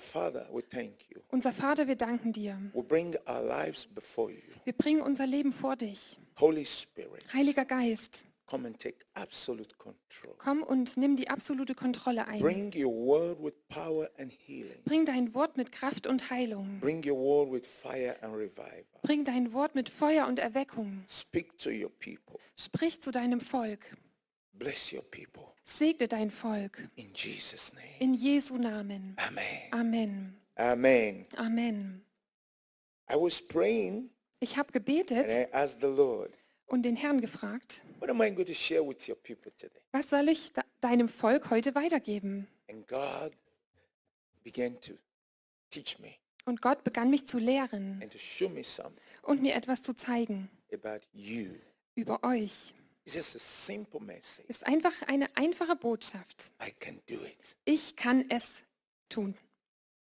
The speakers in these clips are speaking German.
Father. Unser Vater, wir danken dir. Wir bringen unser Leben vor dich. Spirit, Heiliger Geist, come and take absolute control. komm und nimm die absolute Kontrolle ein. Bring your word with power and healing. Bring dein Wort mit Kraft und Heilung. Bring your word with fire and revival. Bring dein Wort mit Feuer und Erweckung. Speak to your people. Sprich zu deinem Volk. Bless your people. Segne dein Volk. In Jesus' name. In Jesu Namen. Amen. Amen. Amen. Amen. I was praying Ich habe and gebetet I asked the Lord, und den Herrn gefragt, what am I going to share with your people today? was soll ich deinem Volk heute weitergeben? And God began to teach me Und Gott begann mich zu lehren and to show me something und mir etwas zu zeigen about you. über euch. Ist einfach eine einfache Botschaft. I can do it. Ich kann es tun.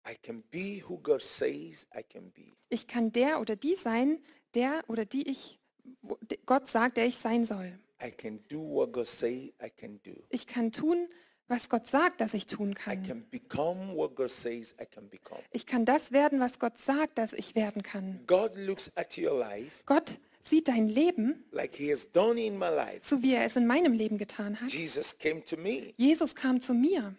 I can be who God says I can be. Ich kann der oder die sein, der oder die ich Gott sagt, der ich sein soll. I can do what God says I can do. Ich kann tun, was Gott sagt, dass ich tun I kann. can become what God says I can become. Ich kann das werden, was Gott sagt, dass ich werden kann. God looks at your life Gott sieht dein Leben, like life. so wie er es in meinem Leben getan hat. Jesus Jesus kam zu mir,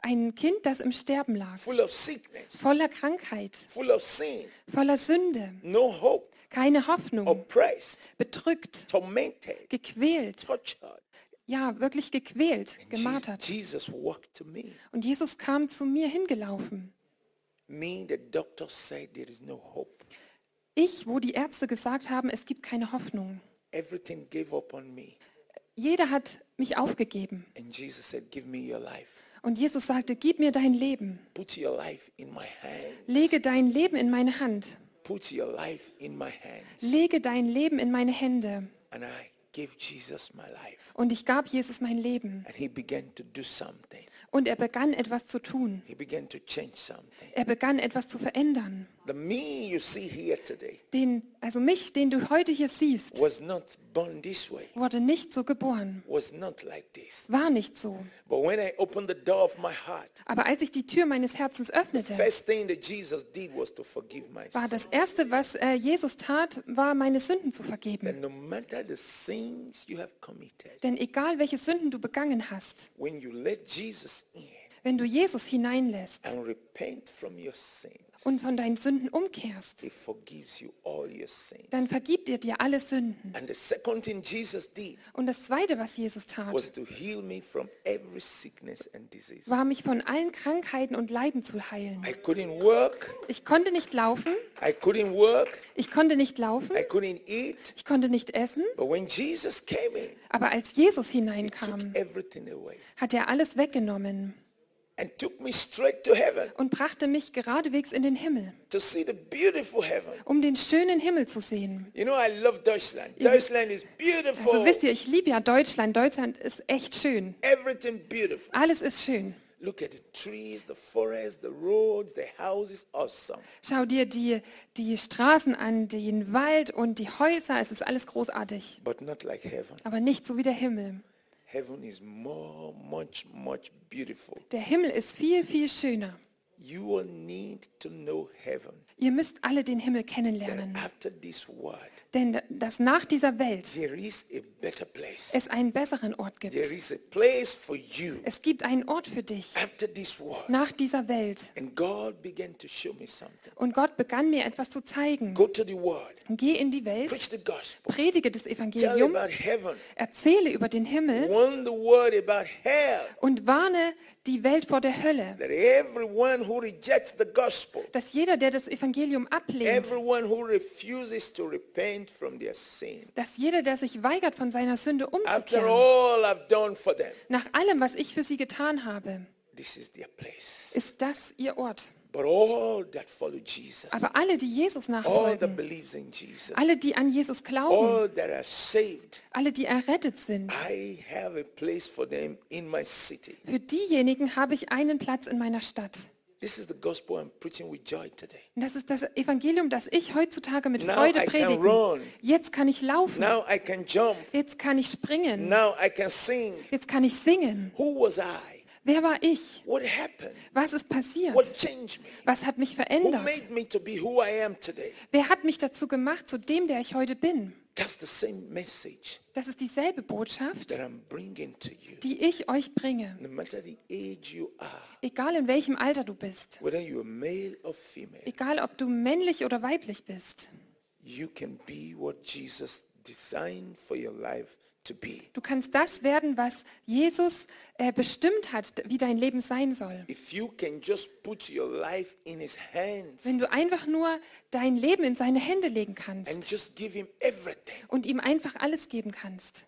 ein Kind, das im Sterben lag, sickness, voller Krankheit, sin, voller Sünde, no hope, keine Hoffnung, oppressed, bedrückt, tormented, gequält, tortured. ja, wirklich gequält, gemartert. Und Jesus kam zu mir hingelaufen. Ich, wo die Ärzte gesagt haben, es gibt keine Hoffnung. Everything gave up on me. Jeder hat mich aufgegeben. And Jesus said, Give me your life. Und Jesus sagte, gib mir dein Leben. Put your life in my hands. Lege dein Leben in meine Hand. Put your life in my hands. Lege dein Leben in meine Hände. And I gave Jesus my life. Und ich gab Jesus mein Leben. And he began to do something. Und er begann etwas zu tun. He began to change something. Er begann etwas zu verändern. Den, also mich, den du heute hier siehst, was not born this way, wurde nicht so geboren. was not like this. War nicht so. But when I opened the door of my heart, Aber als ich die Tür meines Herzens öffnete, first thing that Jesus did was to forgive my war das Erste, was äh, Jesus tat, war, meine Sünden zu vergeben. And no matter the sins you have committed, Denn egal welche Sünden du begangen hast, when you let Jesus in wenn du Jesus hineinlässt and repent from your sins, und von deinen Sünden umkehrst, he forgives you all your sins. dann vergibt er dir alle Sünden. And the second thing Jesus did Und das Zweite, was Jesus tat, was to heal me from every sickness and disease. war, mich von allen Krankheiten und Leiden zu heilen. I couldn't work, Ich konnte nicht laufen, I couldn't work, ich konnte nicht laufen, I couldn't eat. ich konnte nicht essen, But when Jesus came in, aber als Jesus he took hineinkam, everything away hat er alles weggenommen und brachte mich geradewegs in den Himmel, to see the beautiful heaven. um den schönen Himmel zu sehen. You know, I love Deutschland. Deutschland is beautiful. Also wisst ihr, ich liebe ja Deutschland. Deutschland ist echt schön. Everything beautiful. Alles ist schön. Look at the trees, the forest, the roads, the houses, awesome. Schau dir die, die Straßen an, den Wald und die Häuser. Es ist alles großartig. But not like heaven. Aber nicht so wie der Himmel. Heaven is more, much, much beautiful. Der Himmel ist viel, viel schöner. You will need to know heaven. Ihr müsst alle den Himmel kennenlernen. after this world, Denn dass nach dieser Welt es einen besseren Ort gibt. There is a place for you. Es gibt einen Ort für dich. Nach dieser Welt. And God began to show me something. Und Gott begann mir etwas zu zeigen. Go to the world, Geh in die Welt, preach the gospel, predige das tell Evangelium, about heaven, erzähle über den Himmel. Und warne die Welt vor der Hölle. That everyone who rejects the gospel, Dass jeder, der das Evangelium ablehnt, dass jeder, der sich weigert, von seiner Sünde umzukehren, nach allem, was ich für sie getan habe, ist das ihr Ort. Aber alle, die Jesus nachfolgen, alle, die an Jesus glauben, alle, die errettet sind, I have a place for them in my city. für diejenigen habe ich einen Platz in meiner Stadt. This is the gospel I'm preaching with joy today. Und das ist das Evangelium, das ich heutzutage mit Now Freude predige. Jetzt kann ich laufen. Now I can jump. Jetzt kann ich springen. Now I can sing. Jetzt kann ich singen. Who was I Wer war ich? What happened? Was ist passiert? What changed me? Was hat mich Who verändert? made me to be who I am today? Wer hat mich dazu gemacht, zu dem, der ich heute bin? That's the same message Das ist dieselbe Botschaft, that I'm bringing to you. die ich euch bringe. No matter the age you are, Egal in welchem Alter du bist. whether you're male or female, Egal ob du männlich oder weiblich bist. you can be what Jesus designed for your life. Du kannst das werden, was Jesus äh, bestimmt hat, wie dein Leben sein soll. Wenn du einfach nur dein Leben in seine Hände legen kannst und ihm einfach alles geben kannst.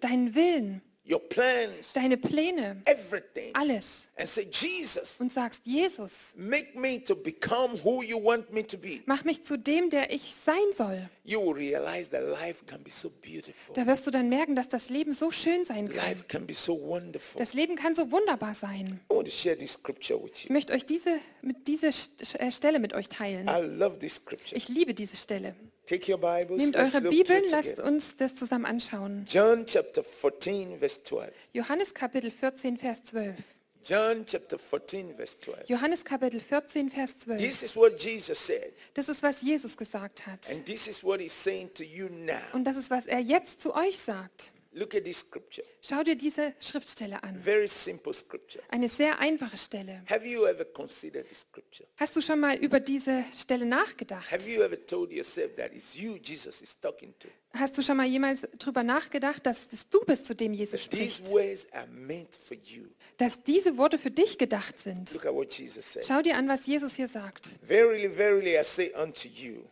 Deinen Willen, your plans, deine Pläne, everything, alles. and say, Jesus, Und sagst, Jesus, make me to become who you want me to be. mach mich zu dem, der ich sein soll. You will realize that life can be so beautiful. Da wirst du dann merken, dass das Leben so schön sein kann. Life can be so wonderful. Das Leben kann so wunderbar sein. I want to share this scripture with Ich you. möchte euch diese, mit St- äh, Stelle mit euch teilen. I love this scripture. Ich liebe diese Stelle. Take your Bibles. Nehmt eure Bibeln, lasst uns das zusammen anschauen. John chapter 14, verse 12. Johannes Kapitel 14, Vers 12. John chapter 14, verse 12. Johannes Kapitel 14, Vers 12. This is what Jesus said, Das ist, was Jesus gesagt hat. and this is what he's saying to you now. Und das ist, was er jetzt zu euch sagt. Look at this scripture. Schau dir diese Schriftstelle an. Very simple scripture. Eine sehr einfache Stelle. Have you ever considered this scripture? Hast du schon mal über diese Stelle nachgedacht? Have you ever told yourself that it's you Jesus is talking to? Hast du schon mal jemals darüber nachgedacht, dass es du bist, zu dem Jesus That these spricht? words are meant for you. Dass diese Worte für dich gedacht sind? Look at what Jesus said. Schau dir an, was Jesus hier sagt. Verily, verily, I say unto you,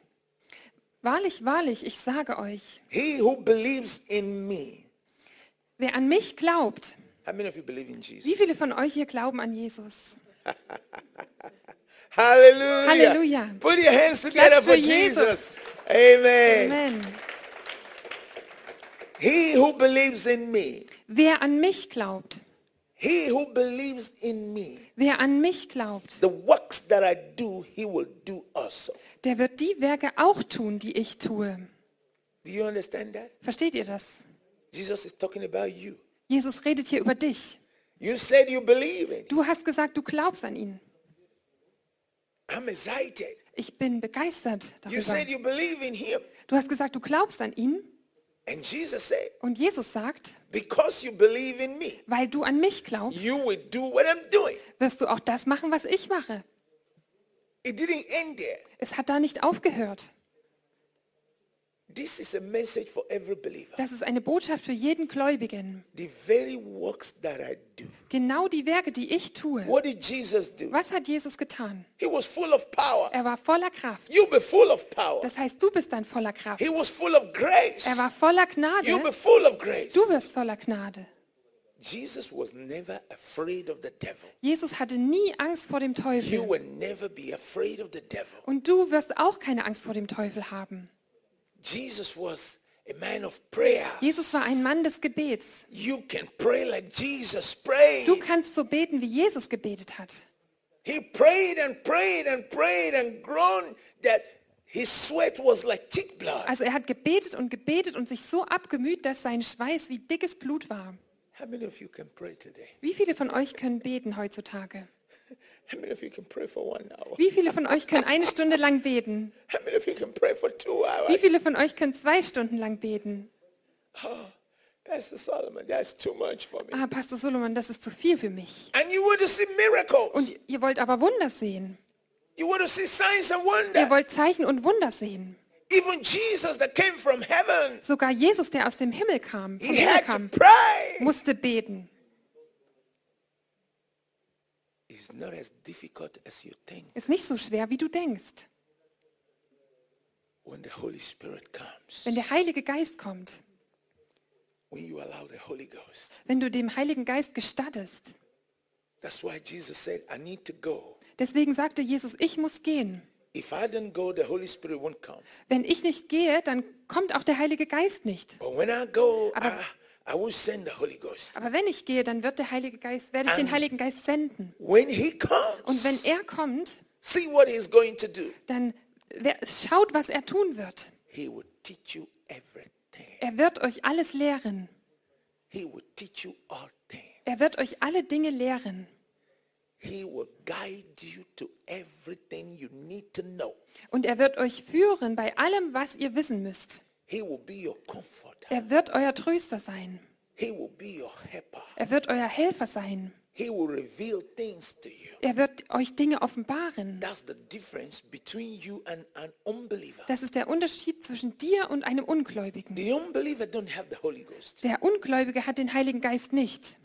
Wahrlich, wahrlich, ich sage euch, he who believes in me. Wer an mich glaubt, wie viele von euch hier glauben an Jesus? Hallelujah. Halleluja. Put your hands together for. Jesus. Amen. Amen. He who believes in me, Wer an mich glaubt, he who believes in me, wer an mich glaubt, the works that I do, he will do also. der wird die Werke auch tun, die ich tue. Do you understand that? Versteht ihr das? Jesus is talking about you. Jesus redet hier über dich. You said you believe in. Du hast gesagt, du glaubst an ihn. I'm excited. Ich bin begeistert You darüber. said you believe in him. Du hast gesagt, du glaubst an ihn. And Jesus said, Und Jesus sagt, because you believe in me, weil du an mich glaubst, you will do what I'm doing. wirst du auch das machen, was ich mache. It didn't end there. Es hat da nicht aufgehört. This is a message for every believer. Das ist eine Botschaft für jeden Gläubigen. The very works that I do. Genau die Werke, die ich tue. What did Jesus do? Was hat Jesus getan? He was full of power. Er war voller Kraft. You be full of power. Das heißt, du bist dann voller Kraft. He was full of grace. Er war voller You Gnade. be full of grace. Du wirst voller Gnade. Jesus was never afraid of the devil. Jesus hatte nie Angst vor dem You Teufel. will never be afraid of the devil. Und du wirst auch keine Angst vor dem Teufel haben. Jesus was a man of prayer. Jesus war ein Mann des Gebets. You can pray like Jesus prayed. Du kannst so beten, wie Jesus gebetet hat. He prayed and prayed and prayed and groaned that his sweat was like thick blood. Also er hat gebetet und gebetet und sich so abgemüht, dass sein Schweiß wie dickes Blut war. How many of you can pray today? Wie viele von euch können beten heutzutage? Wie viele von euch können eine Stunde lang beten? Wie viele von euch können zwei Stunden lang beten? Oh, Pastor Solomon, that's too much for me. Ah, Pastor Solomon, das ist zu viel für mich. And you want to see miracles. Und ihr wollt aber Wunder sehen. You want to see signs and Ihr wollt Zeichen und Wunder sehen. Even Jesus that came from heaven, Sogar Jesus, der aus dem Himmel kam, Himmel kam, musste beten. It's not as difficult as you think Ist nicht so schwer, wie du denkst. when the Holy Spirit comes. Wenn der Heilige Geist kommt, When you allow the Holy Ghost. wenn du dem Heiligen Geist gestattest. That's why Jesus said, I need to go. Deswegen sagte Jesus, ich muss gehen. If I don't go, the Holy Spirit won't come. Wenn ich nicht gehe, dann kommt auch der Heilige Geist nicht. But when I go, I, Aber- I will send the Holy Ghost. Aber wenn ich gehe, dann wird der Heilige Geist, werde ich den Heiligen Geist senden. When he comes, Und wenn er kommt, see what he's going to do. dann schaut, was er tun wird. He will teach you everything. Er wird euch alles lehren. He will teach you all things. Er wird euch alle Dinge lehren. He will guide you to everything you need to know. Und er wird euch führen bei allem, was ihr wissen müsst. Er wird euer Tröster sein. Er wird euer Helfer sein. He will reveal things to you. Er wird euch Dinge offenbaren. That's the difference between you and an unbeliever. Das ist der Unterschied zwischen dir und einem Ungläubigen. The unbeliever don't have the Holy Ghost. Der Ungläubige hat den Heiligen Geist nicht.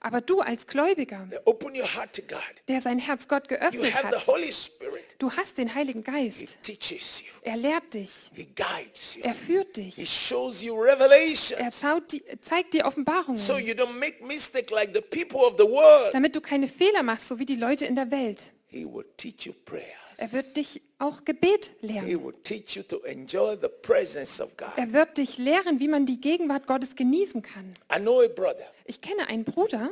Aber du als Gläubiger, der sein Herz Gott geöffnet hat, du hast den Heiligen He Geist. Er lehrt dich. Er führt dich. Er zeigt dir Offenbarungen, damit du keine Fehler machst, so wie die Leute in der Welt. He will teach you prayers. Er wird dich auch Gebet lehren. Er wird dich lehren, wie man die Gegenwart Gottes genießen kann. Ich kenne einen Bruder,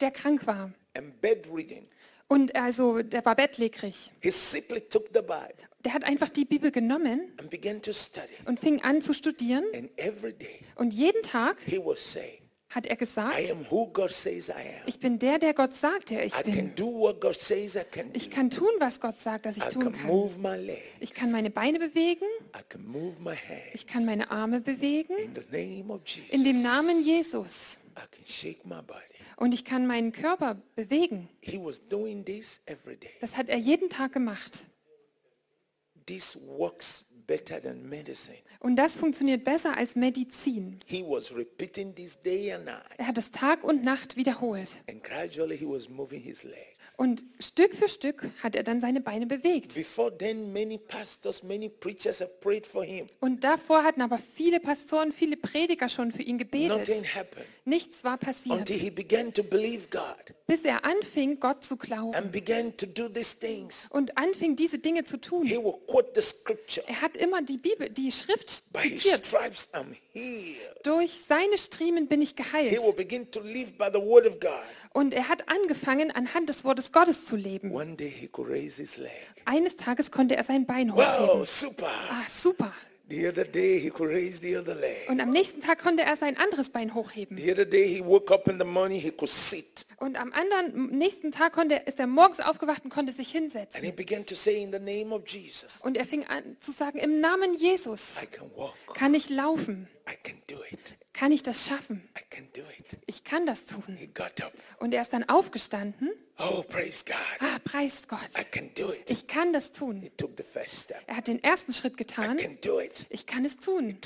der krank war. Und also, der war bettlägerig. Der hat einfach die Bibel genommen und fing an zu studieren. Und jeden Tag hat er gesagt, ich bin der, der Gott sagt, der ich bin. Ich kann tun, was Gott sagt, dass ich tun kann. Ich kann meine Beine bewegen, ich kann meine Arme bewegen, In dem Namen Jesus. Und ich kann meinen Körper bewegen. He was doing this every day. Das hat er jeden Tag gemacht. This works better than medicine. Und das funktioniert besser als Medizin. He was repeating this day and night. Er hat es Tag und Nacht wiederholt. And gradually he was moving his legs. Und Stück für Stück hat er dann seine Beine bewegt. Before then, many pastors, many preachers have prayed for him. Und davor hatten aber viele Pastoren, viele Prediger schon für ihn Nothing gebetet. happened Nichts war passiert, until he began to believe God bis er anfing, Gott zu glauben and began to do these things. und anfing, diese Dinge zu He tun. will quote the scripture. Er hat immer die Bibel, die Schrift By his zitiert. stripes I'm healed. Durch seine Striemen bin ich He geheilt. will begin to live by the word of God. Und er hat angefangen, anhand des Wortes Gottes zu leben. One day he could raise his leg. Eines Tages konnte er sein Bein Wow, hochheben. super. Ah, super. The other day he could raise the other leg. Und am nächsten Tag konnte er sein anderes Bein hochheben. Und am anderen, nächsten Tag konnte ist er morgens aufgewacht und konnte sich hinsetzen. Und er fing an zu sagen, im Namen Jesus kann ich laufen. Kann ich das schaffen, ich kann das tun. Und er ist dann aufgestanden. Oh, praise God. Ah, preist Gott, ich kann das tun. Er hat den ersten Schritt getan, ich kann es tun.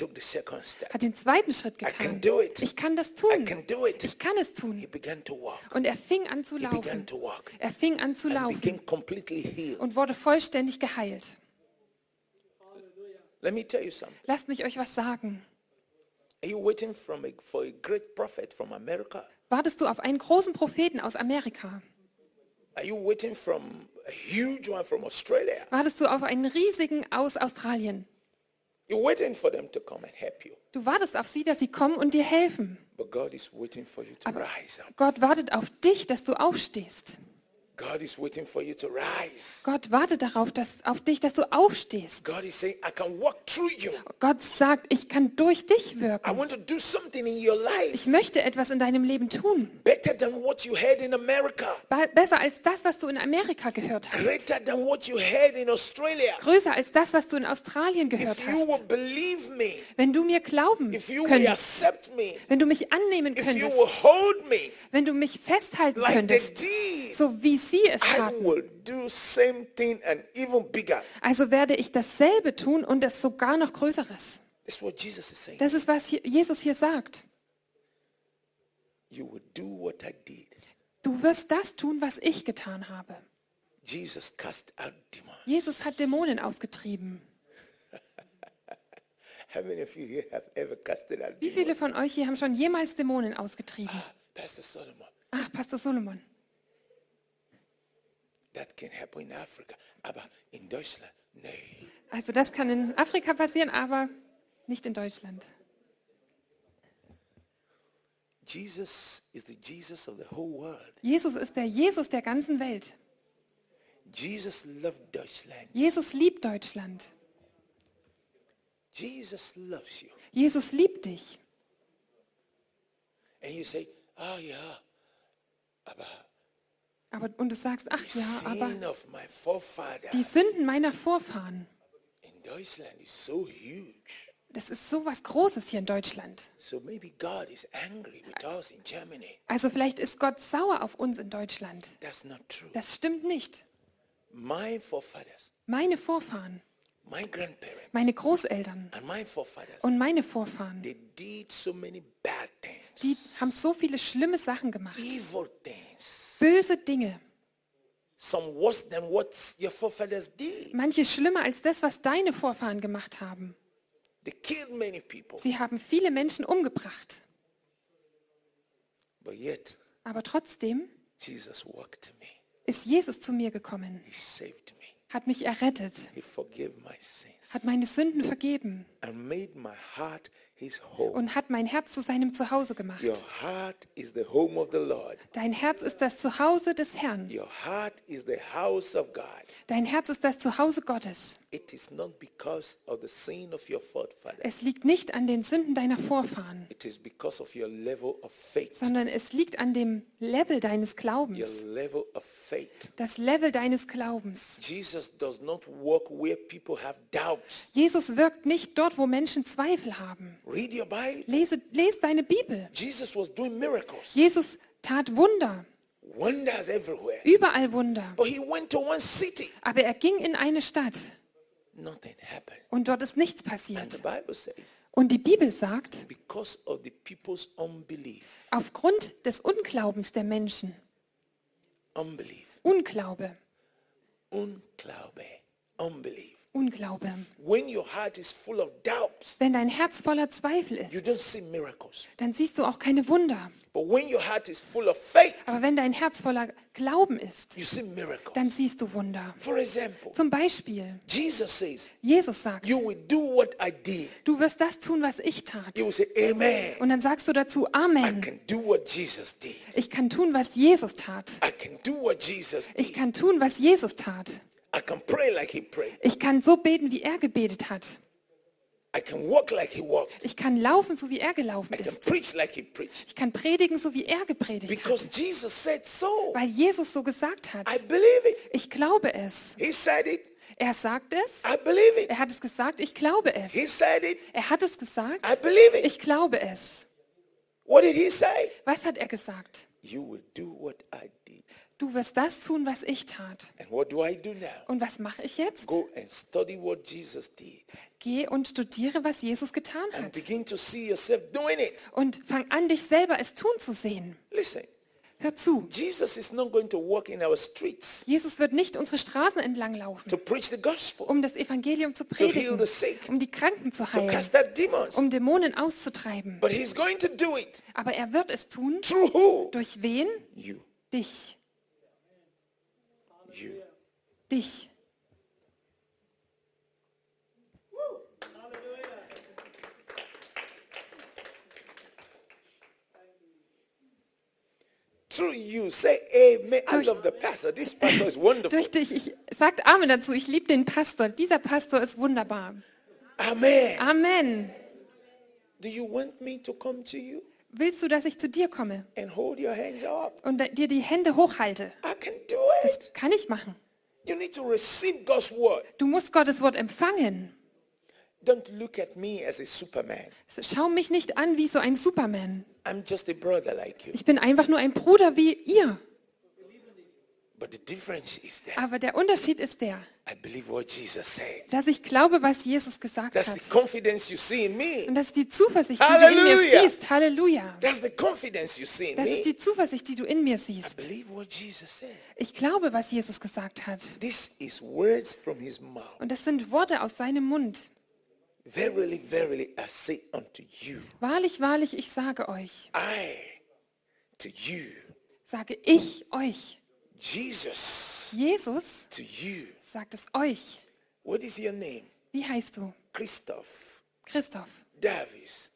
Step. Hat den zweiten Schritt getan, ich kann das tun. Ich kann es tun. Und er fing an zu laufen. Er fing an zu laufen und wurde vollständig geheilt. Lasst mich euch was sagen. Wartest du auf einen großen Propheten aus Amerika? Wartest du auf einen riesigen aus Australien? Du wartest auf sie, dass sie kommen und dir helfen. Up. Gott wartet auf dich, dass du aufstehst. Gott wartet darauf, dass, auf dich, dass du aufstehst. God is saying, I can walk through you. Gott sagt, ich kann durch dich I wirken. want to do something in your life Ich möchte etwas in deinem Leben tun. Besser als das, was du in Amerika gehört hast. Größer als das, was du in Australien gehört If hast. me, Wenn du mir glauben könntest, me, wenn du mich annehmen könntest, me wenn du mich festhalten like könntest, so wie sie es taten, also werde ich dasselbe tun und es sogar noch Größeres. Das ist, was Jesus hier sagt. Du wirst das tun, was ich getan habe. Jesus cast out demons. Jesus hat Dämonen ausgetrieben. How many of you here have ever casted out Wie viele von euch hier haben schon jemals Dämonen ausgetrieben? Pastor Solomon, Ach, Pastor Solomon. That can happen in Africa. Aber in Deutschland, nee. Also das kann in Afrika passieren, aber nicht in Deutschland. Jesus is the Jesus of the whole world. Jesus ist der Jesus der ganzen Welt. Jesus loved Deutschland. Jesus liebt Deutschland. Jesus loves you. Jesus liebt dich. And you say, oh yeah, aber Aber, und du sagst, ach ja, aber die Sünden meiner Vorfahren, in Deutschland is so huge. das ist so was Großes hier in Deutschland. Also vielleicht ist Gott sauer auf uns in Deutschland. Das stimmt nicht. Meine Vorfahren, meine Großeltern und meine Vorfahren, die haben so viele schlimme Sachen gemacht. Böse Dinge. Manche schlimmer als das, was deine Vorfahren gemacht haben. Sie haben viele Menschen umgebracht. Aber trotzdem ist Jesus zu mir gekommen, hat mich errettet, hat meine Sünden vergeben und hat mein Herz zu seinem Zuhause gemacht. Your heart is the home of the Lord. Dein Herz ist das Zuhause des Herrn. Your heart is the house of God. Dein Herz ist das Zuhause Gottes. It is not because of the sin of your forefathers. Es liegt nicht an den Sünden deiner Vorfahren, It is because of your level of faith. sondern es liegt an dem Level deines Your Glaubens. level of faith. Das Level deines Glaubens. Jesus does not walk where people have doubts. Jesus wirkt nicht dort, wo Menschen Zweifel haben. Read your Bible. Lese, lese deine Bibel. Jesus was doing miracles, Jesus tat Wunder, wonders everywhere. überall Wunder. But he went to one city. Aber er ging in eine Stadt Nothing happened. und dort ist nichts And the passiert. Bible says, Und die Bibel sagt, because of the people's unbelief, aufgrund des Unglaubens der Menschen, unbelief, Unglaube, unclaube, unbelief. Unglaube. When your heart is full of doubts, Wenn dein Herz voller Zweifel you ist, don't see miracles. dann siehst du auch keine Wunder. But when your heart is full of faith, Aber wenn dein Herz voller Glauben ist, you see miracles. dann siehst du Wunder. For example, Zum Beispiel, Jesus sagt, You will do what I did. du wirst das tun, was ich tat. You will say, Amen. Und dann sagst du dazu, I Amen. can do what Jesus did. Ich kann tun, was Jesus tat. I can do what Jesus Ich kann tun, was Jesus tat. I can pray like he prayed. Ich kann so beten, wie er gebetet hat. I can walk like he walked. Ich kann laufen, so wie er gelaufen I can ist. preach like he preached. Ich kann predigen, so wie er gepredigt Because hat. Jesus said so. Weil Jesus so gesagt hat. I believe it. Ich glaube es. He said it. Er sagt es. I believe it. Er hat es gesagt. Ich glaube es. He said it. Er hat es gesagt. I believe it. Ich glaube es. What did he say? Was hat er gesagt? You will do what I. Du wirst das tun, was ich tat. And what do I do now? Und was mache ich jetzt? Go and study what Jesus did Geh und studiere, was Jesus getan and hat. begin to see yourself doing it. Und fang an, dich selber es tun zu sehen. Listen, Hör zu. Jesus is not going to walk in our streets Jesus wird nicht unsere Straßen entlang laufen, to preach the gospel, um das Evangelium zu to heal predigen, the sick, um die Kranken zu to heilen, cast out demons. um Dämonen auszutreiben. But he's going to do it Aber er wird es tun. through who? Durch wen? You. Dich. Dich. Through you. Say amen. I Durch- love the pastor. This pastor is wonderful. Durch dich. Ich sagt Amen dazu. Ich liebe den Pastor. Dieser Pastor ist wunderbar. Amen. Amen. Do you want me to come to you Willst du, dass ich zu dir komme and hold your hands up? und dir die Hände hochhalte? I can do it. Das kann ich machen. You need to receive God's word. Du musst Gottes Wort empfangen. Don't look at me as a superman. Schau mich nicht an wie so ein Superman. I'm just a brother like you. Ich bin einfach nur ein Bruder wie ihr. But the difference is that Aber der Unterschied ist der, I believe what Jesus said. dass ich glaube, was Jesus gesagt That's hat. the confidence you see in me. Und das ist die Zuversicht, die du in mir siehst. Halleluja. That's the confidence you see in Das ist die Zuversicht, die du in mir I siehst. believe what Jesus said. Ich glaube, was Jesus gesagt hat. This is words from his mouth. Und das sind Worte aus seinem Mund. Verily, verily, I say unto you, Wahrlich, wahrlich, ich sage euch, I to you, sage ich euch. Jesus Jesus to you. Sagt es euch. What is your name? Wie heißt du? Christoph, Christoph. Davis,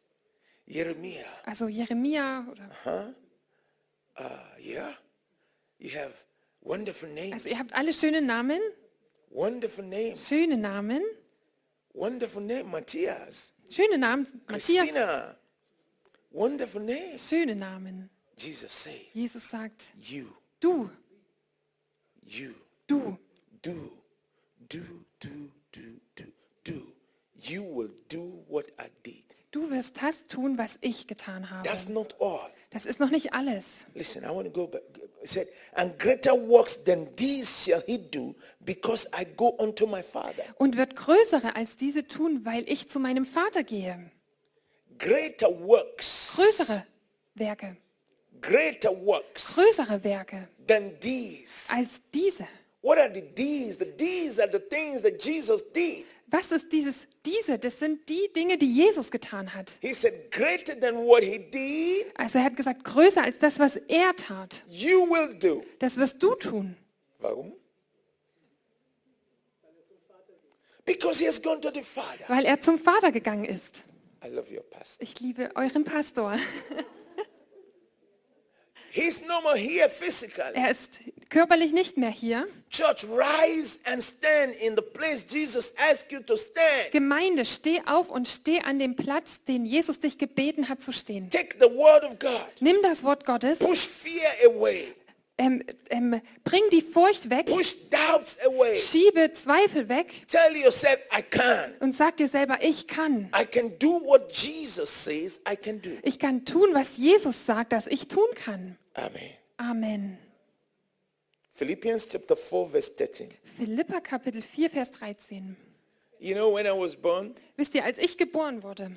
Jeremiah. Also Jeremia oder. Uh, yeah, you have wonderful names. Also ihr habt alle schöne Namen. Wonderful names. Schöne Namen. Wonderful name, Matthias, Schöne Namen. Matthias, Christina, Wonderful names. Schöne Namen. Jesus said, Jesus sagt, You, du, you, du, do, do, do, do, do, do. You will do what I did. du wirst das tun, was ich getan habe. That's not all. Das ist noch nicht alles. Listen, I want to go back. It said, and greater works than these shall he do because I go unto my Father. Und wird größere als diese tun, weil ich zu meinem Vater gehe. Greater works. Größere Werke, Greater works größere Werke than these. als diese. What are the these? The these are the things that Jesus did. Was ist dieses diese? Das sind die Dinge, die Jesus getan hat. He said, greater than what he did, Also er hat gesagt, größer als das, was er tat. you will do. Das wirst du tun. Warum? Because he has gone to the Father. Weil er zum Vater gegangen ist. I love your pastor. Ich liebe euren Pastor. He's no more here physically. Er ist körperlich nicht mehr hier. Church, rise and stand in the place Jesus asked you to stand. Gemeinde, steh auf und steh an dem Platz, den Jesus dich gebeten hat zu stehen. Take the word of God. Nimm das Wort Gottes, Push fear away. ähm, ähm, bring die Furcht weg, Push doubts away. schiebe Zweifel weg Tell yourself, I can. und sag dir selber, ich kann. I can do what Jesus says I can do. Ich kann tun, was Jesus sagt, dass ich tun kann. Amen. Amen. Philippians chapter 4, verse 13. Philippa Kapitel 4, Vers 13. You know, when I was born, Wisst ihr, als ich geboren wurde,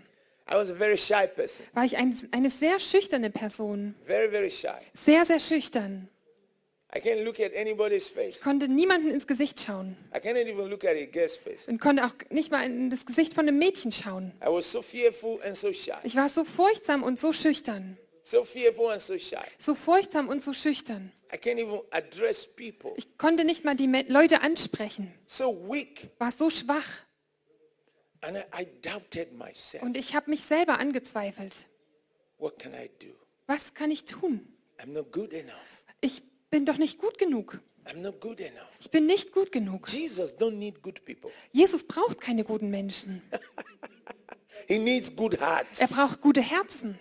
I was a very shy person. war ich ein, eine sehr schüchterne Person. Very, very shy. Sehr, sehr schüchtern. I can't look at anybody's face. Konnte niemanden ins Gesicht schauen. I can't even look at a girl's face. Und konnte auch nicht mal in das Gesicht von einem Mädchen schauen. I was so fearful and so shy. Ich war so furchtsam und so schüchtern. So fearful and so shy. So furchtsam und so schüchtern. I can't even address people. Ich konnte nicht mal die Leute ansprechen. So weak. War so schwach. And I, I doubted myself. Und ich habe mich selber angezweifelt. What can I do? Was kann ich tun? I'm not good enough. Ich bin doch nicht gut genug. I'm not good enough. Ich bin nicht gut genug. Jesus don't need good people. Jesus braucht keine guten Menschen. He needs good hearts. Er braucht gute Herzen.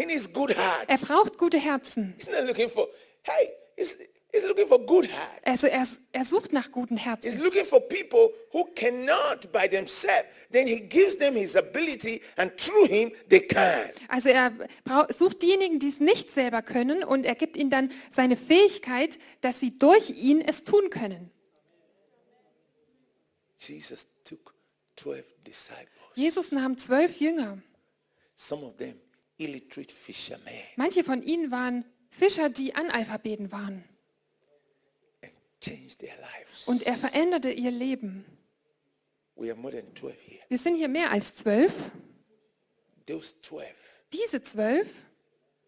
He needs good Er hearts. braupt gute Herzen. He's not looking for, hey, he's, he's looking for good hearts. Also er, er sucht nach guten He's Herzen. looking for people who cannot by themselves. Then he gives them his ability and through him they can. Also er sucht diejenigen, die es nicht selber können und er gibt ihnen dann seine Fähigkeit, dass sie durch ihn es tun können. Jesus took 12 disciples. Jesus nahm zwölf Jünger. Some of them Manche von ihnen waren Fischer, die Analphabeten waren. Und er veränderte ihr Leben. We are more than 12 here. Wir sind hier mehr als zwölf. Those 12. Diese zwölf,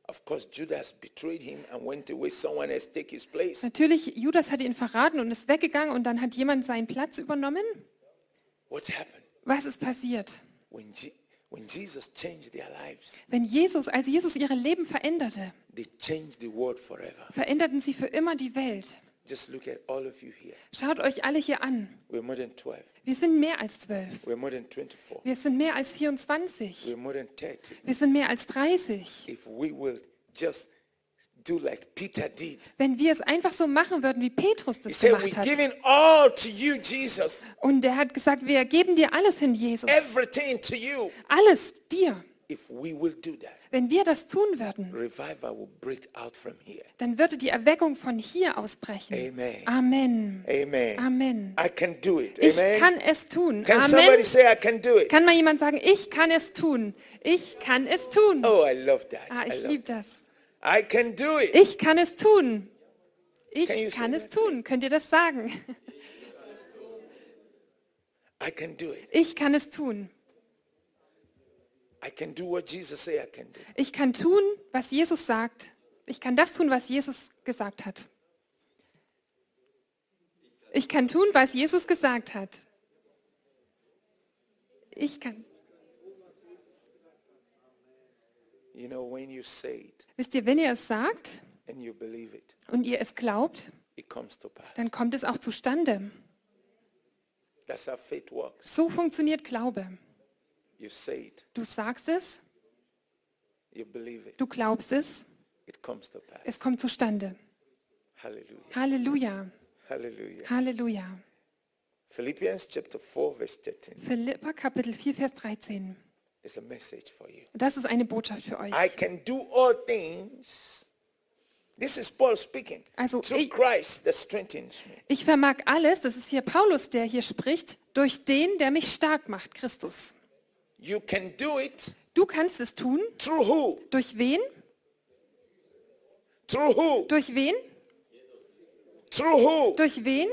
Of course, Judas betrayed him and went away. Someone else take his place. natürlich, Judas hat ihn verraten und ist weggegangen und dann hat jemand seinen Platz übernommen. Was ist passiert? When, Je- when Jesus changed their lives, Wenn Jesus, als Jesus ihre Leben veränderte, veränderten sie für immer die Welt. Schaut euch alle hier an. We're more than 12. Wir sind mehr als zwölf. We're more than 24. Wir sind mehr als 24. We're more than 30. Wir sind mehr als 30. If we will just do like Peter did. Wenn wir es einfach so machen würden, wie Petrus das gemacht hat. giving all to you, Jesus. Und er hat gesagt, wir geben dir alles hin, Jesus. Everything to you. Alles dir. If we will do that, Wenn wir das tun würden, dann würde die Erweckung von hier ausbrechen. Amen. Amen. Amen. Amen. I can do it. Ich kann es tun. Can somebody Amen. say I can do it? Kann mal jemand sagen, ich kann es tun. Ich kann es tun. Oh, I love that. Ah, I, ich liebe das. I can do it. Ich kann es tun. Ich kann es tun. Könnt ihr das sagen? I can do it. Ich kann es tun. I can do what Jesus say I can do. Ich kann tun, was Jesus sagt. Ich kann das tun, was Jesus gesagt hat. Ich kann tun, was Jesus gesagt hat. Ich kann. You know, when you say it Wisst ihr, wenn ihr es sagt it, und ihr es glaubt, dann kommt es auch zustande. So funktioniert Glaube. Du sagst es. Du glaubst es, es kommt zustande. Halleluja. Halleluja. Philippians chapter 4, verse 13 Philippa Kapitel 4, Vers 13. Das ist eine Botschaft für euch. I can do all things. This is Paul speaking. Also, through ich- Christ that strengthens me. Ich vermag alles, das ist hier Paulus, der hier spricht, durch den, der mich stark macht, Christus. You can do it Du kannst es tun. through who? Durch wen? Through who? Durch wen? Through who? Durch wen?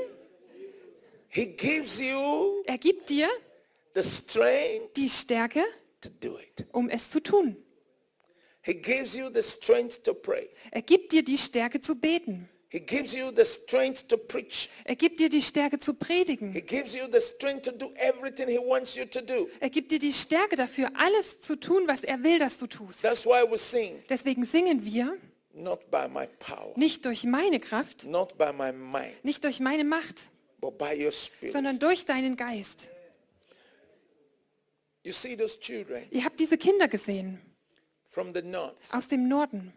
He gives you Er gibt dir the strength die Stärke, to do it. um es zu tun. He gives you the strength to pray. Er gibt dir die Stärke zu beten. He gives you the strength to preach. Er gibt dir die Stärke zu He predigen. gives you the strength to do everything he wants you to do. Er gibt dir die Stärke dafür, alles zu tun, was er will, dass du tust. That's why we sing, Deswegen singen wir not by my power, nicht durch meine Kraft, not by my mind, nicht durch meine Macht, but by your spirit. sondern durch deinen Geist. You see those children Ihr habt diese Kinder gesehen from the north. aus dem Norden.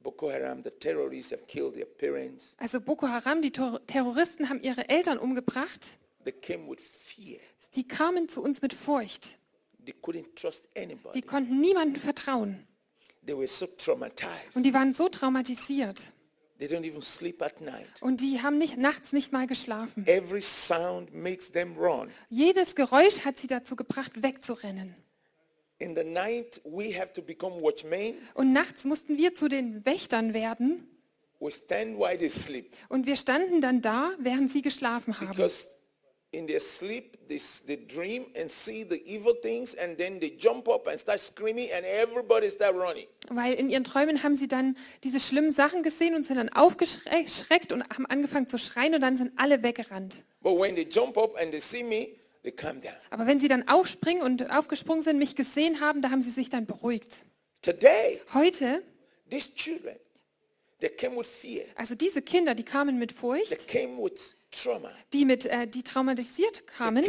Boko Haram, the terrorists have killed their parents. Also Boko Haram, die Tor Terroristen haben ihre Eltern umgebracht. They came with fear. Die kamen zu uns mit Furcht. They couldn't trust Die anybody. konnten niemandem vertrauen. They were so traumatized. Und die waren so traumatisiert. They don't even sleep at night. Und die haben nicht, nachts nicht mal geschlafen. Every sound makes them run. Jedes Geräusch hat sie dazu gebracht, wegzurennen. In the night, we have to become watchmen. Und nachts mussten wir zu den Wächtern werden. We stand while they sleep. Und wir standen dann da, während sie geschlafen haben. Because in their sleep, they, they dream and see the evil things, and then they jump up and start screaming, and everybody start running. Weil in ihren Träumen haben sie dann diese schlimmen Sachen gesehen und sind dann aufgeschreckt und haben angefangen zu schreien und dann sind alle weggerannt. But when they jump up and they see me, they calm down. Aber wenn sie dann aufspringen und aufgesprungen sind, mich gesehen haben, da haben sie sich dann beruhigt. Today, Heute, these children, they came with fear. also diese Kinder, die kamen mit They Furcht, came with. Die mit, äh, die traumatisiert kamen,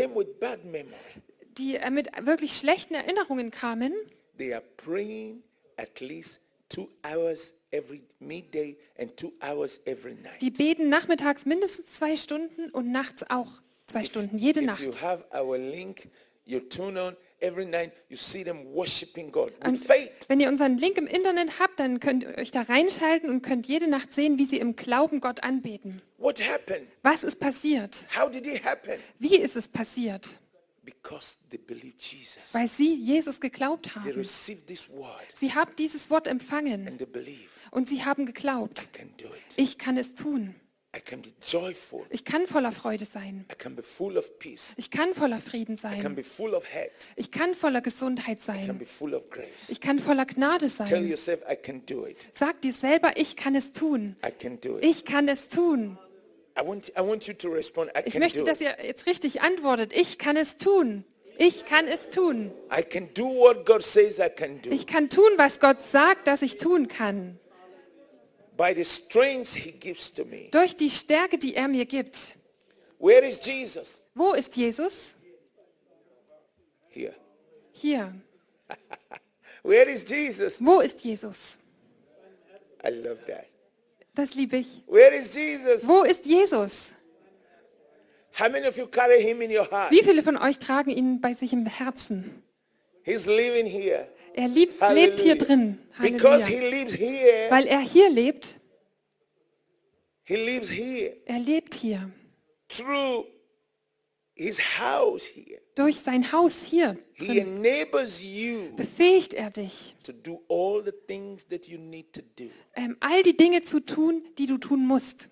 die äh, mit wirklich schlechten Erinnerungen kamen, They are praying at least two hours every midday and two hours every night. die beten nachmittags mindestens zwei Stunden und nachts auch zwei Stunden, jede If you Nacht. have our link, you tune on every night, you see them worshiping God with faith. wenn ihr unseren Link im Internet habt, dann könnt ihr euch da reinschalten und könnt jede Nacht sehen, wie sie im Glauben Gott anbeten. What happened? Was ist passiert? How did it happen? Wie ist es passiert? Because they believed Jesus. Weil sie Jesus geglaubt They haben. received this word Sie haben dieses Wort empfangen and they believe und sie haben geglaubt. I can do it. Ich kann es tun. I can be joyful. Ich kann voller Freude sein. I can be full of peace. Ich kann voller Frieden I can sein. be full of head. Ich kann voller Gesundheit I can sein. be full of grace. Ich kann voller Gnade Tell sein. yourself, I can do it. Sag dir selber, ich kann es tun. I can do it. Ich kann es tun. I want, I want you to respond. I Ich möchte, dass ihr jetzt richtig antwortet. Ich kann es tun. Ich kann es tun. Ich kann tun, was Gott sagt, dass ich tun kann. By the strength He gives to me. Durch die Stärke, die er mir gibt. Where is Jesus? Wo ist Jesus? Here. Hier. Where is Jesus? Wo ist Jesus? I love that. Das liebe ich. Where is Jesus? Wo ist Jesus? How many of you carry Him in your heart? Wie viele von euch tragen ihn bei sich im Herzen? He's living here. Er liebt, lebt hier drin. Halleluja. Here, Weil er hier lebt. Er lebt hier. through His house here. Durch sein Haus hier drin befähigt er dich, all ähm, all die Dinge zu tun, die du tun musst.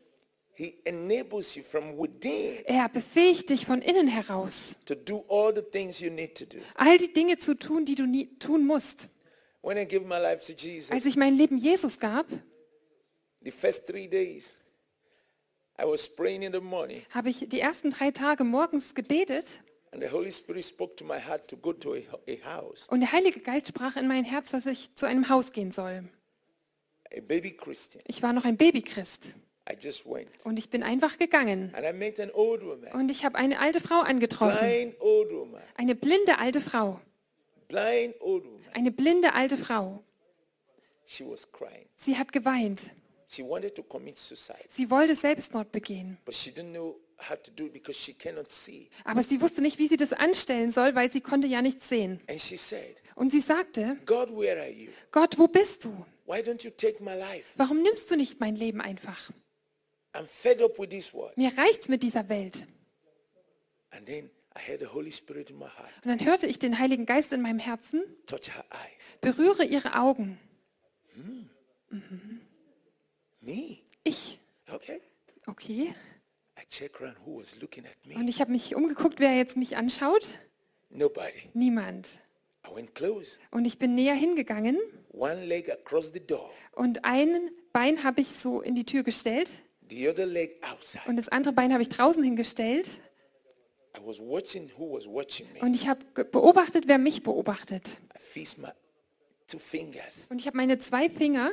Er befähigt dich von innen heraus, to do all the things you need to do. all die Dinge zu tun, die du nie tun musst. When I gave my life to Jesus, Als ich mein Leben Jesus gab, the first three days, I was praying in the morning, habe ich die ersten drei Tage morgens gebetet and the Holy Spirit spoke to my heart to go to a, a house, und der Heilige Geist sprach in mein Herz, dass ich zu einem Haus gehen soll. a baby Christian. Ich war noch ein Babychrist. Und ich bin einfach gegangen. Und ich habe eine alte Frau angetroffen, eine blinde alte Frau. Eine blinde alte Frau. Sie hat geweint. Sie wollte Selbstmord begehen. Aber sie wusste nicht, wie sie das anstellen soll, weil sie konnte ja nichts sehen. Und sie sagte? Gott, wo bist du? Warum nimmst du nicht mein Leben einfach? Mir reicht's mit dieser Welt. Und dann hörte ich den Heiligen Geist in meinem Herzen, berühre ihre Augen. Me? Ich. Okay. Und ich habe mich umgeguckt, wer jetzt mich anschaut. Nobody. Niemand. Und ich bin näher hingegangen und ein Bein habe ich so in die Tür gestellt und das andere Bein habe ich draußen hingestellt. Und ich habe beobachtet, wer mich beobachtet. Und ich habe meine zwei Finger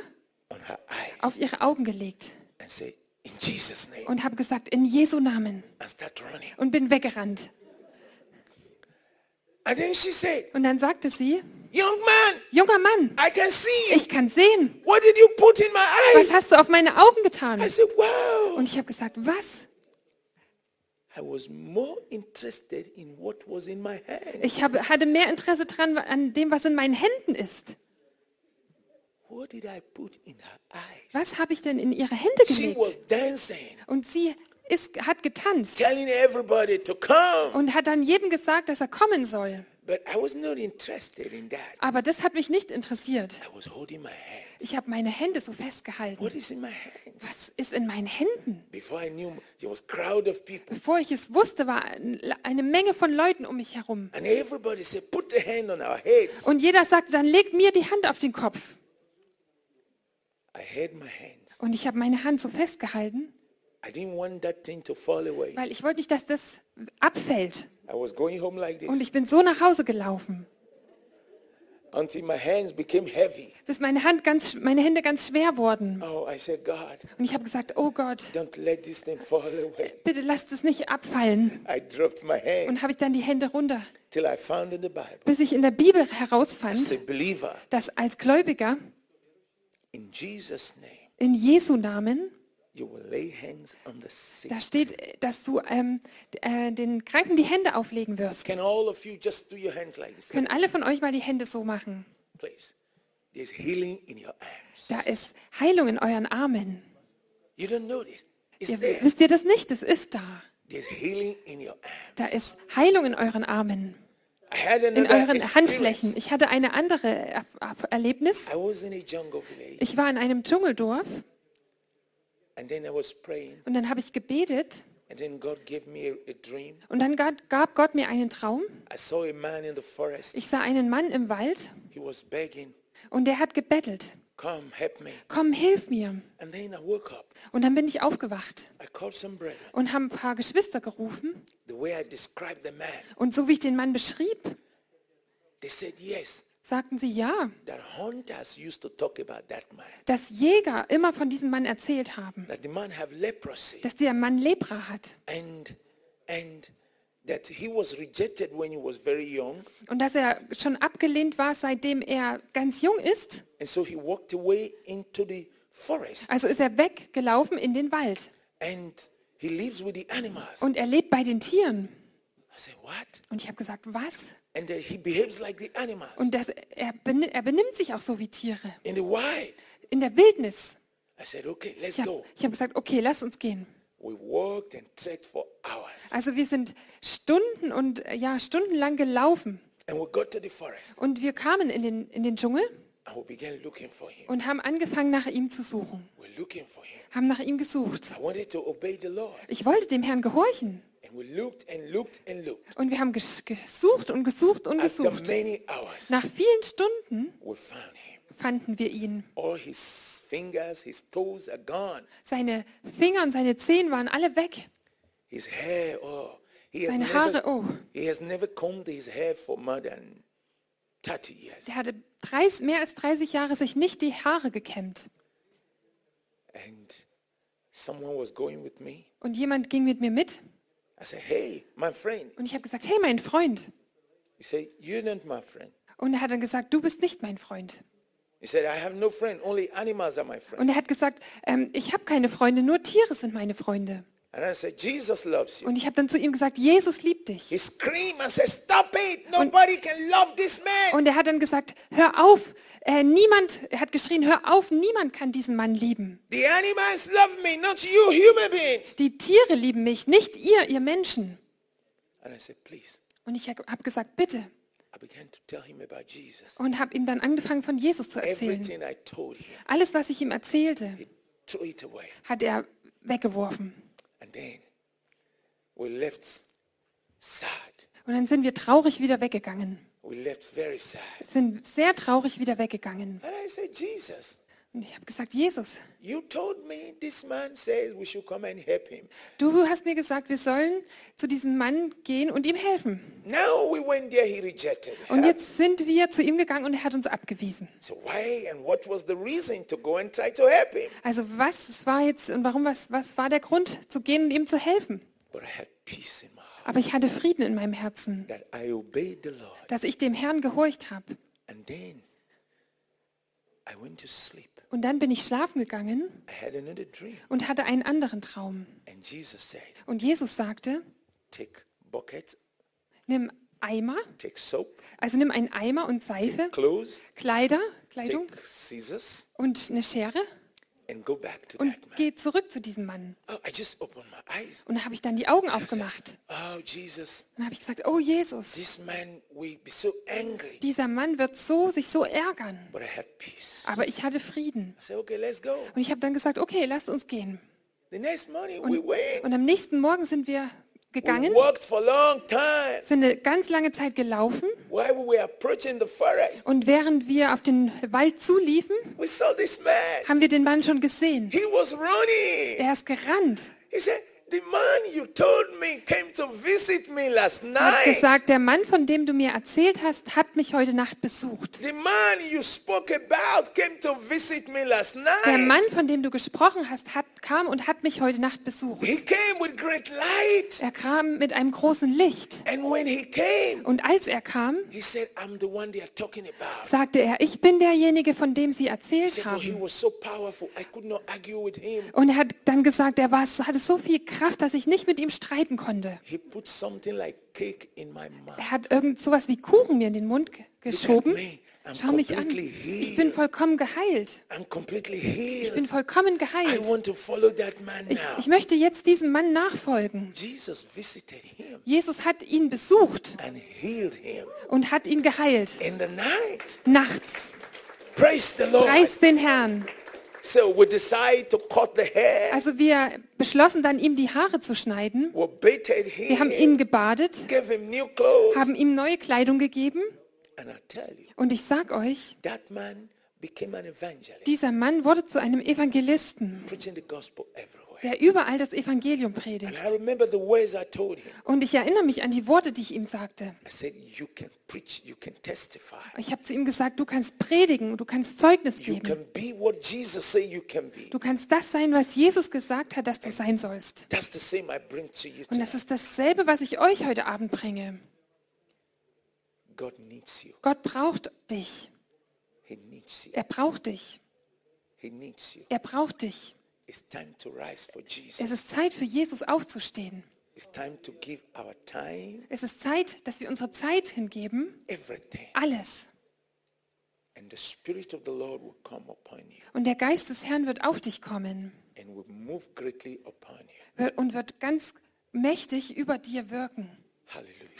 auf ihre Augen gelegt and said, In Jesus' name, und habe gesagt, in Jesu Namen. Und bin weggerannt. And then she said, Und dann sagte sie, Young man, junger Mann, I can see ich kann sehen. What did you put in my Was eyes? hast du auf meine Augen getan? I said, Wow. Und ich habe gesagt, was? I was more interested in what was in my hand. Ich habe, hatte mehr Interesse dran an dem, was in meinen Händen ist. What did I put in her eyes? Was habe ich denn in ihre Hände She gelegt? was dancing, Und sie ist, hat getanzt telling everybody to come. und hat dann jedem gesagt, dass er kommen soll. But I was not interested in that. Aber das hat mich nicht interessiert. I was holding my hand. Ich habe meine Hände so festgehalten. What is in my hand? Was ist in meinen Händen? Before I knew, there was crowd of people. Bevor ich es wusste, war ein- eine Menge von Leuten um mich herum. And everybody said, put the hand on our heads. Und jeder sagte, dann legt mir die Hand auf den Kopf. I held my hands. Und ich habe meine Hand so festgehalten, weil ich wollte nicht, dass das abfällt. I was going home like Und ich bin so nach Hause gelaufen, until my hands became heavy. bis meine, Hand ganz, meine Hände ganz schwer wurden. Oh, I said, God, Und ich habe gesagt, oh Gott, don't let this thing fall away. bitte lasst es nicht abfallen. I dropped my hand Und habe ich dann die Hände runter, till I found in the Bible. bis ich in der Bibel As herausfand, a believer, dass als Gläubiger in Jesus' name, in Jesu Namen, da steht, dass du ähm, äh, den Kranken die Hände auflegen wirst. Können alle von euch mal die Hände so machen? Da ist Heilung in euren Armen. You don't know this. It's Ihr, wisst ihr das nicht? Es ist da. Da ist Heilung in euren Armen, in euren Handflächen. Ich hatte eine andere Er Er- Erlebnis. Ich war in einem Dschungeldorf and then I was praying und dann habe ich gebetet and then God gave me a, a dream. und dann gab- Gott mir einen Traum. I saw a man in the forest. Ich sah einen Mann im Wald und der hat gebettelt. Komm, hilf mir. Und dann bin ich aufgewacht und habe ein paar Geschwister gerufen. Und so wie ich den Mann beschrieb, they said yes. Sagten sie ja, dass Jäger immer von diesem Mann erzählt haben, dass der Mann Lepra hat. And and und dass er schon abgelehnt war, seitdem er ganz jung ist. Also ist er weggelaufen in den Wald. Und er lebt bei den Tieren. Said? Und ich habe gesagt, was? And he behaves like the animals Und das, er, benimmt, er benimmt sich auch so wie Tiere in the wild. in der Wildnis. I said, Okay, let's Ich habe hab gesagt, okay, lass uns gehen. We walked and trekked for hours. Also wir sind Stunden und äh, ja stundenlang gelaufen And we got to the forest und wir kamen in den in den Dschungel and we began looking for him. und haben angefangen nach ihm zu suchen, We're looking for him. haben nach ihm gesucht. I wanted to obey the Lord. Ich wollte dem Herrn gehorchen Und wir haben ges gesucht und gesucht und gesucht. Nach vielen Stunden fanden wir ihn. Seine Finger und seine Zehen waren alle weg. Oh, Seine Haare, oh. he has never combed his hair for more than 30 years. Der hatte 30, mehr als 30 Jahre sich nicht die Haare gekämmt. Und jemand ging mit mir mit said, hey, my friend. und ich habe gesagt, hey, mein Freund. He said, you're not my friend. Und er hat dann gesagt, du bist nicht mein Freund. He said, I have no friend, only animals are my friend. Und er hat gesagt, ähm, ich habe keine Freunde, nur Tiere sind meine Freunde. Und ich habe dann zu ihm gesagt, Jesus liebt dich. Und er hat dann gesagt, hör auf, äh, niemand, er hat geschrien, hör auf, niemand kann diesen Mann lieben. Die Tiere lieben mich, nicht ihr, ihr Menschen. Und ich habe gesagt, bitte. Und habe ihm dann angefangen, von Jesus zu erzählen. Alles, was ich ihm erzählte, hat er weggeworfen. And then we left sad. Und dann sind wir traurig wieder weggegangen. We left very sad. Sind sehr traurig wieder weggegangen. Und ich habe gesagt, Jesus, you told me this man says we should come and help him. du hast mir gesagt, wir sollen zu diesem Mann gehen und ihm helfen. Now we went there, he rejected. Und jetzt sind wir zu ihm gegangen und er hat uns abgewiesen. So why and what was the reason to go and try to help him? Also was war jetzt und warum, was, was war der Grund zu gehen und ihm zu helfen? But I had peace in my heart Aber ich hatte Frieden in meinem Herzen, that I obeyed the Lord. dass ich dem Herrn gehorcht habe. And then I went to sleep. Und dann bin ich schlafen gegangen und hatte einen anderen Traum. Und Jesus sagte, nimm Eimer, also nimm einen Eimer und Seife, Kleider, Kleidung und eine Schere and go back to und that man. geh zurück zu diesem Mann. Oh, I just opened my eyes. Und da habe ich dann die Augen aufgemacht. Oh, Jesus, Und dann habe ich gesagt, oh Jesus, dieser Mann wird so, sich so ärgern. Aber ich hatte Frieden. Und ich habe dann gesagt, okay, lasst uns gehen. Went. Und am nächsten Morgen sind wir gegangen, sind eine ganz lange Zeit gelaufen. Und während wir auf den Wald zuliefen, haben wir den Mann schon gesehen. Er ist gerannt. He said, the man you told me came to visit me last Er hat gesagt, der Mann, von dem du mir erzählt hast, hat mich heute Nacht besucht. The man you spoke about came to visit me last Der. Mann, von dem du gesprochen hast, hat, kam und hat mich heute Nacht besucht. He came with great light. Er kam mit einem großen Licht. And when he came, Und als er kam, he said, I'm the one they are talking about. sagte er, ich bin derjenige, von dem sie erzählt said, he haben. was so powerful, I could not argue with him. Und er hat dann gesagt, er war, hatte so viel Kraft, dass ich nicht mit ihm streiten konnte. Er hat irgend sowas wie Kuchen mir in den Mund ge- geschoben. Schau mich an. Ich bin vollkommen geheilt. Ich bin vollkommen geheilt. Ich, ich möchte jetzt diesem Mann nachfolgen. Jesus hat ihn besucht und hat ihn geheilt. Nachts. Preis den Herrn. So we decided to cut the hair. Also wir beschlossen dann, ihm die Haare zu schneiden. We bathed Wir haben him, ihn gebadet, gave him new clothes. haben ihm neue Kleidung gegeben. And I tell you, Und ich sag euch, that man became an evangelist, dieser Mann wurde zu einem Evangelisten, preaching the gospel everywhere. Der überall das Evangelium predigt. Und ich erinnere mich an die Worte, die ich ihm sagte. Ich habe zu ihm gesagt, du kannst predigen, du kannst Zeugnis geben. Du kannst das sein, was Jesus gesagt hat, dass du sein sollst. Und das ist dasselbe, was ich euch heute Abend bringe. Gott braucht dich. Er braucht dich. Er braucht dich. It's time to rise for Jesus. Es ist Zeit für Jesus aufzustehen. It's time to give our time, Es ist Zeit, dass wir unsere Zeit hingeben. everything. Alles. And the Spirit of the Lord will come upon you Und der Geist des Herrn wird auf dich kommen and will move greatly upon you. wird- und wird ganz mächtig über dir wirken.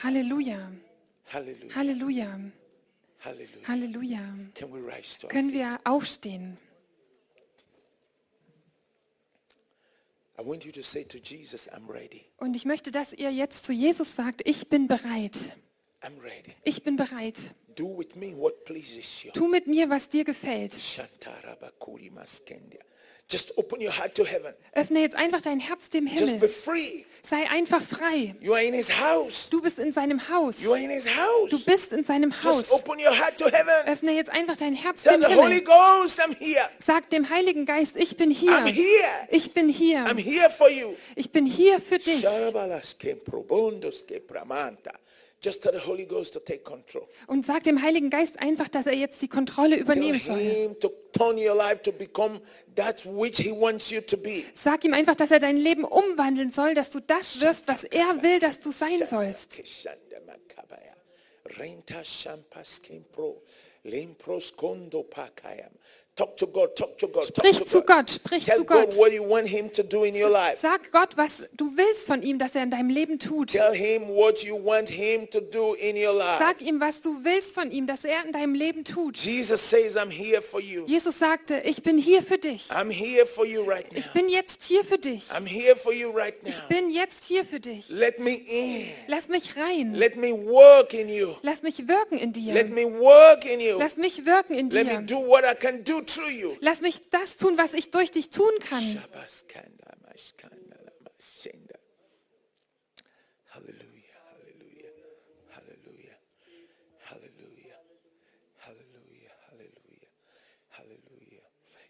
Halleluja. Halleluja. Halleluja. Our Können wir aufstehen? I want you to say to Jesus, I'm ready. Und ich möchte, dass ihr jetzt zu Jesus sagt, ich bin bereit. Ich bin bereit. Tu mit mir, was dir gefällt. Just open your heart to heaven. Öffne jetzt einfach dein Herz dem Just be Himmel. free. Sei einfach frei. You are in his house. Du bist in seinem Haus. You are in his Du house. bist in seinem Just Haus. open your heart to heaven. Öffne jetzt einfach dein Herz Tell dem the Holy Himmel. Ghost, I'm here. Sag dem Heiligen Geist, ich bin hier. I'm here. Ich bin hier. I'm here for you. Ich bin hier für dich. Sharabalas que probondos que pramanta. Just tell the Holy Ghost to take control. Und sag dem Heiligen Geist einfach, dass er jetzt die Kontrolle übernehmen soll. Sag ihm einfach, dass er dein Leben umwandeln soll, dass du das wirst, was er will, dass du sein sollst. Renta pakayam. Talk to God, talk to God, talk Sprich to zu. Gott, sprich zu Gott. Sag Gott, was du willst von ihm, dass er in deinem Leben tut. Tell him what you want him to do in your life. Sag ihm, was du willst von ihm, dass er in deinem Leben tut. Jesus says, I'm here for you. Jesus sagte, ich bin hier für dich. Ich bin jetzt hier für dich. Ich bin jetzt hier für dich. Let me in. Lass mich rein. Let me work in you. Lass mich wirken in Let dir. me work in you. Lass mich wirken in Let me dir. do what I can do. Lass mich das tun, was ich durch dich tun kann. Hallelujah.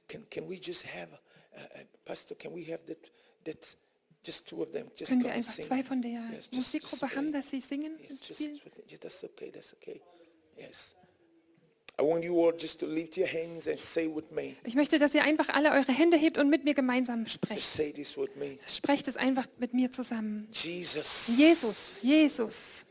Can, can we just have, uh, Pastor, can we have that, that, just two of them, just Können wir einfach sing? zwei von der Yes, Musikgruppe haben, dass sie singen Yes, und spielen? just- that's okay, that's okay. Yes. Ich möchte, dass ihr einfach alle eure Hände hebt und mit mir gemeinsam sprecht. Sprecht es einfach mit mir zusammen. Jesus. Jesus, Jesus,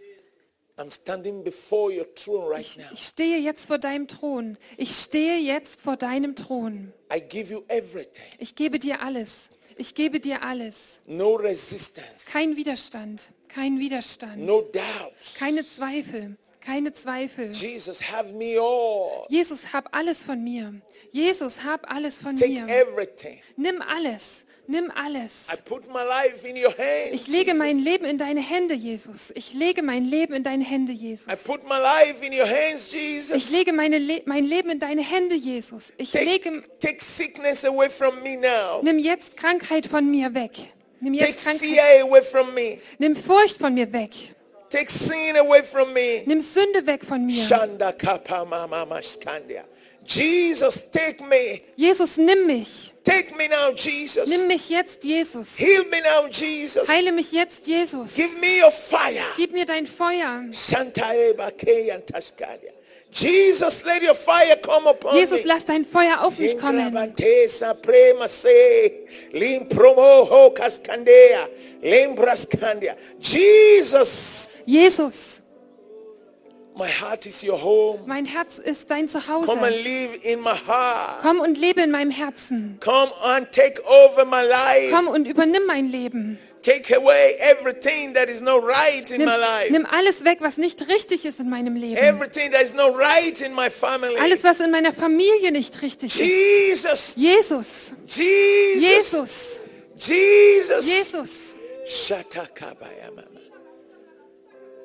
I'm standing before your throne right now. ich stehe jetzt vor deinem Thron. Ich stehe jetzt vor deinem Thron. I give you everything. Ich gebe dir alles. Ich gebe dir alles. No resistance. Kein Widerstand, kein Widerstand, No doubts. keine Zweifel, keine Zweifel. Jesus, have me all. Jesus, hab alles von mir. Jesus, hab alles von Take mir. everything. Nimm alles, nimm alles. I put my life in your hands. Ich lege Jesus. mein Leben in deine Hände, Jesus. Ich lege mein Leben in deine Hände, I Jesus. put my life in your hands, Jesus. Ich lege meine Le mein Leben in deine Hände, Jesus. Ich lege, Take, take sickness away from me now. nimm jetzt Krankheit von mir weg. Nimm Take jetzt Krankheit, fear away from me. nimm Furcht von mir weg. Take sin away from me. Nimm Sünde weg von mir. Shanda kapa mama mashkandia. Jesus, take me. Jesus, nimm mich. Take me now, Jesus. Nimm mich jetzt, Jesus. Heal me now, Jesus. Heile mich jetzt, Jesus. Give me your fire. Gib mir dein Feuer. Jesus, let your fire come upon Jesus, lass dein Feuer auf mich kommen. Jesus, Jesus, my heart is your home. mein Herz ist dein Come and Zuhause. live in my heart. Komm und lebe in meinem Herzen. Come and take over my life. Komm und übernimm mein Leben. Take away everything that is not right in Nimm, my life. nimm alles weg, was nicht richtig ist in meinem Leben. Everything that is not right in my family. Alles, was in meiner Familie nicht richtig ist. Jesus, Jesus, Jesus, Jesus, Jesus. Jesus.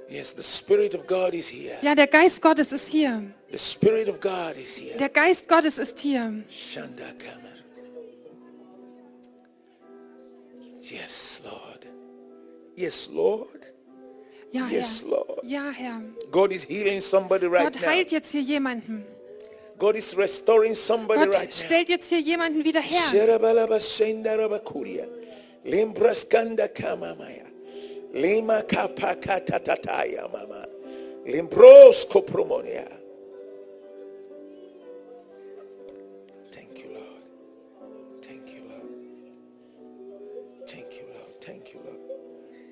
Yes, the Spirit of God is here. Ja, der Geist Gottes ist hier. The Spirit of God is here. Der Geist Gottes ist hier. Shandakama. Yes, Lord. Yes, Lord. Ja, Yes, Herr. Lord. Ja, Herr. God is healing somebody right Gott now. heilt jetzt hier jemanden. God is restoring somebody Gott right now. stellt jetzt hier jemanden wieder her. Lima kapakatataya mama. Limbrosko promonia. Thank you, Lord. Thank you, Lord. Thank you, Lord. Thank you, Lord.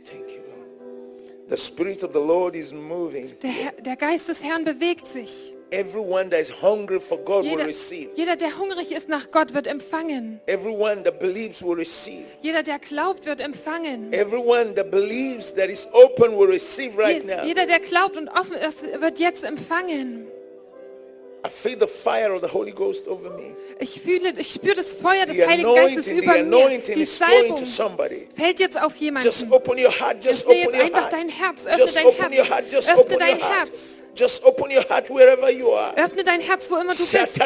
Thank you, Lord. The Spirit of the Lord is moving. Der, der Geist des Herrn bewegt sich. Everyone that is hungry for God will Jeder, receive. jeder, der hungrig ist nach Gott, wird empfangen. Everyone that believes will receive. Jeder, der glaubt, wird empfangen. Everyone that believes that is open will receive right Je- now. Jeder, der glaubt und offen ist, wird jetzt empfangen. I feel the fire of the Holy Ghost over me. Ich fühle, ich spüre das Feuer des The Heiligen Geistes über mir. Die Salbung fällt jetzt auf Just jemanden. open your heart. Just Öffne open jetzt your einfach heart. dein Herz. Öffne Just dein heart. Herz. Just Öffne dein heart. Herz. Just open your heart wherever you are. Öffne dein Herz, wo immer du bist.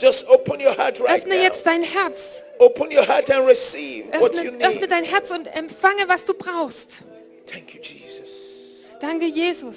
Just open your heart right Öffne jetzt dein Herz. Open your heart and receive what you Öffne, öffne need. dein Herz und empfange, was du brauchst. Thank you, Jesus. Danke, Jesus.